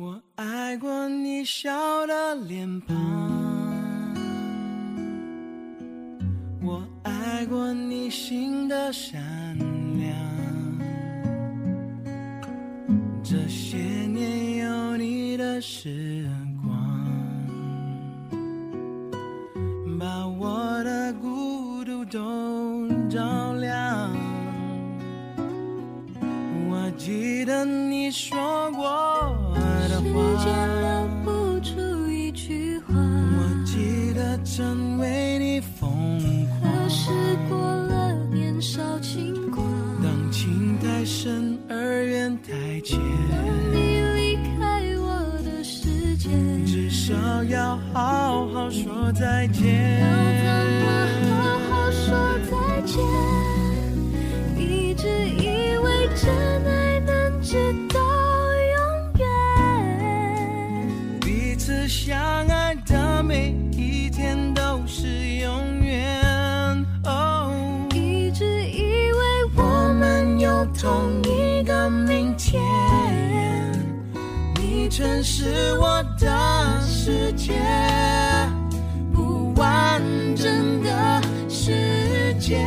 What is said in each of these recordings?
我爱过你笑的脸庞，我爱过你心的善良。这些年有你的时候。太远太浅。你离开我的世界至少要好好说再见。要怎么好好说再见？全是我的世界，不完整的世界。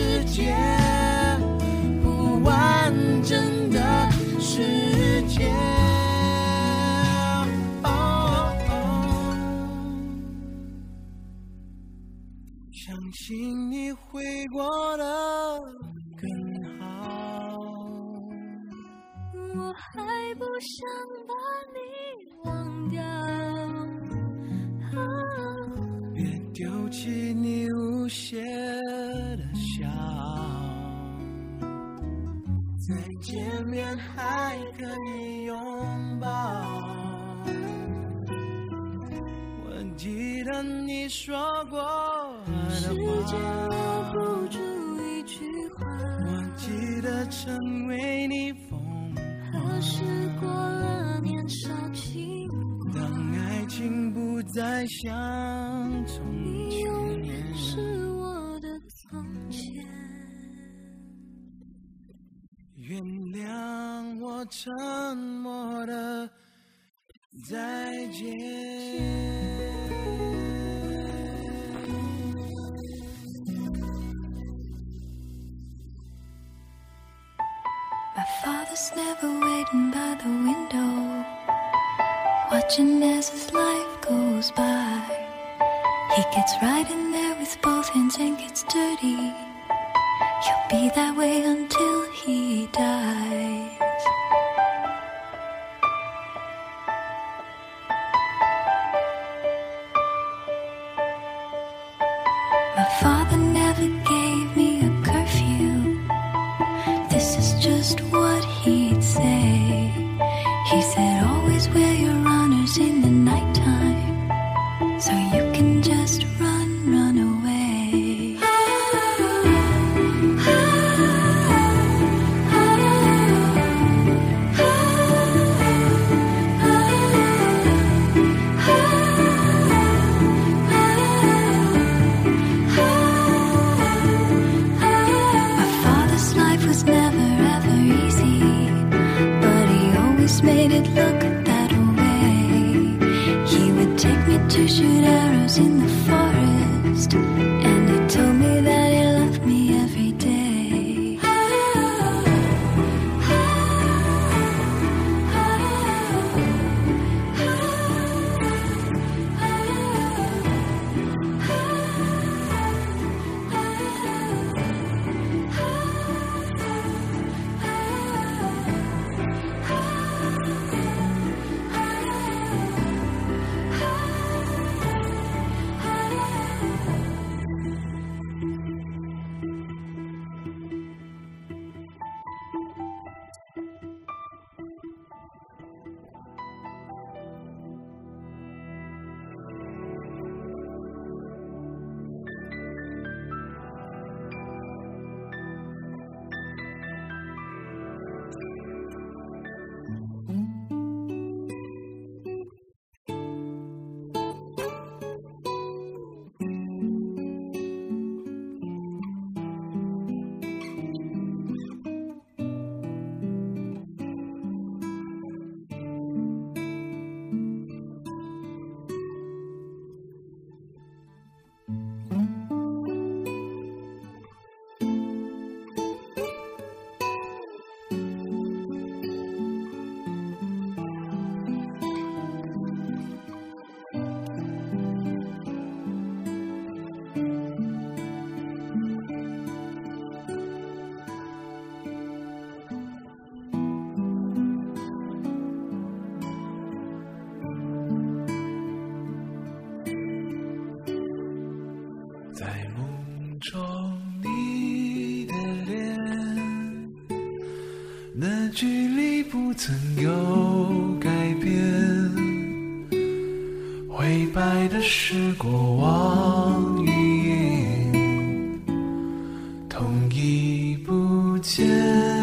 世界，不完整的世界。相信你会过得更好。我还不想把你忘掉。别丢弃你无邪再见面还可以拥抱。我记得你说过时的间留，不住一句话，我记得成为你疯狂何。时过了年少轻狂当？爱情不再像从前。沉默的再见。 My father's never waiting by the window, watching as his life goes by. He gets right in there with both hands and gets dirty. He'll be that way until he dies. didn't look that way. He would take me to shoot arrows in the night.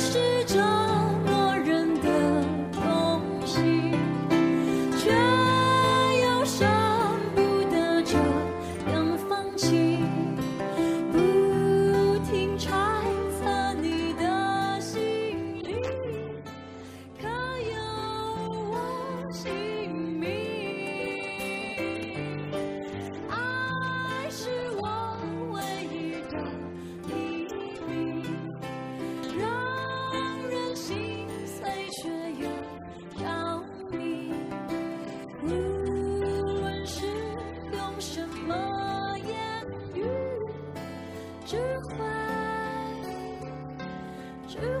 爱 true.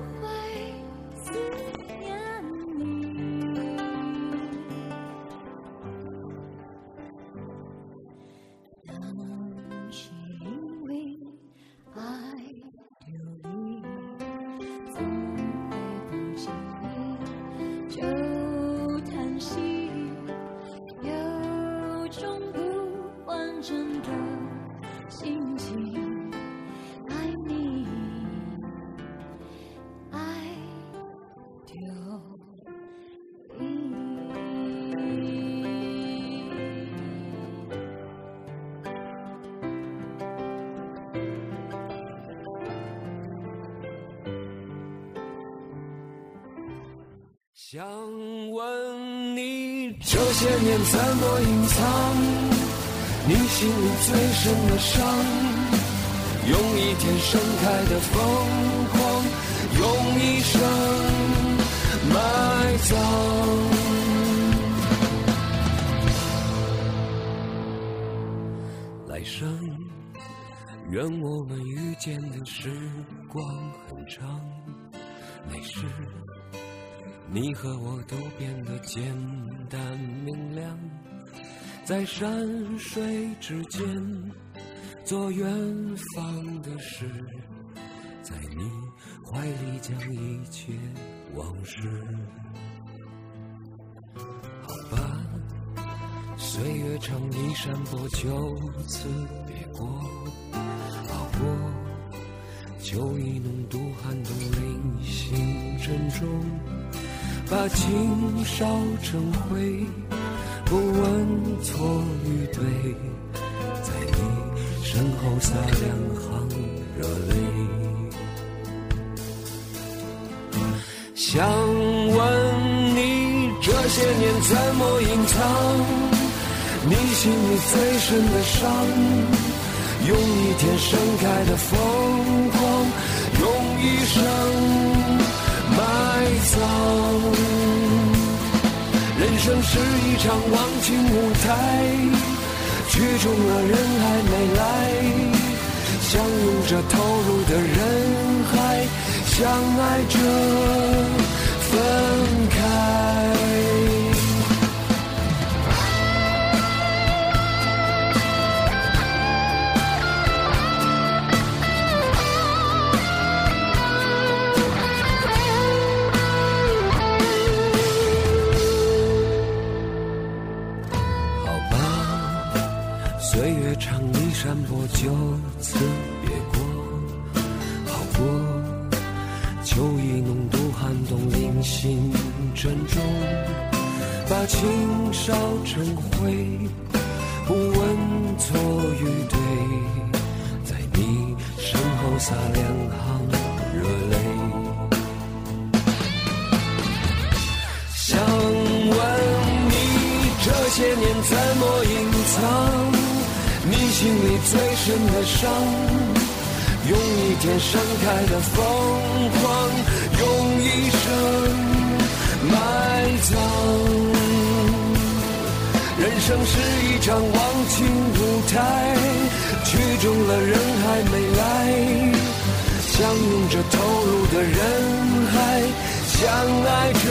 想问你这些年怎么隐藏你心里最深的伤？用一天盛开的疯狂，用一生埋葬。来生，愿我们遇见的时光很长，那时。你和我都变得简单明亮，在山水之间做远方的事，在你怀里将一切往事。好吧，岁月长，一山坡就此别过，好过。秋意浓度寒冬零星珍重，把情烧成灰，不问错与对，在你身后洒两行热泪。想问你这些年怎么隐藏你心里最深的伤？用一天盛开的疯狂，用一生是一场忘情舞台，剧终了人还没来，相拥着投入的人海，相爱着分岁月长，一山坡就此别过，好过。秋意浓度，寒冬零星珍重，把情烧成灰，不问错与对，在你身后洒两行热泪。想问你这些年怎么心里最深的伤？用一天盛开的疯狂，用一生埋葬。人生是一场忘情舞台，剧中的人还没来，相拥着投入的人海，相爱着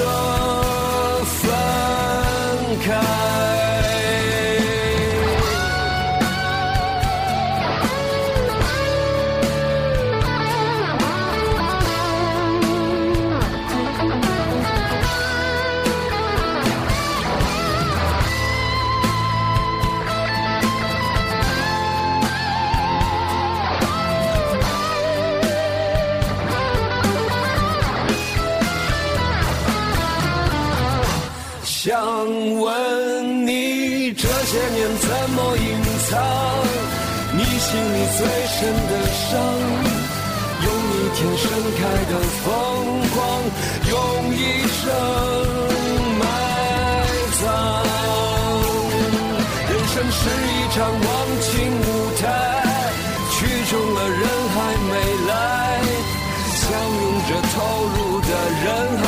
藏你心里最深的伤？用一天盛开的疯狂，用一生埋葬。人生是一场忘情舞台，曲终了人还没来，相拥着投入的人海。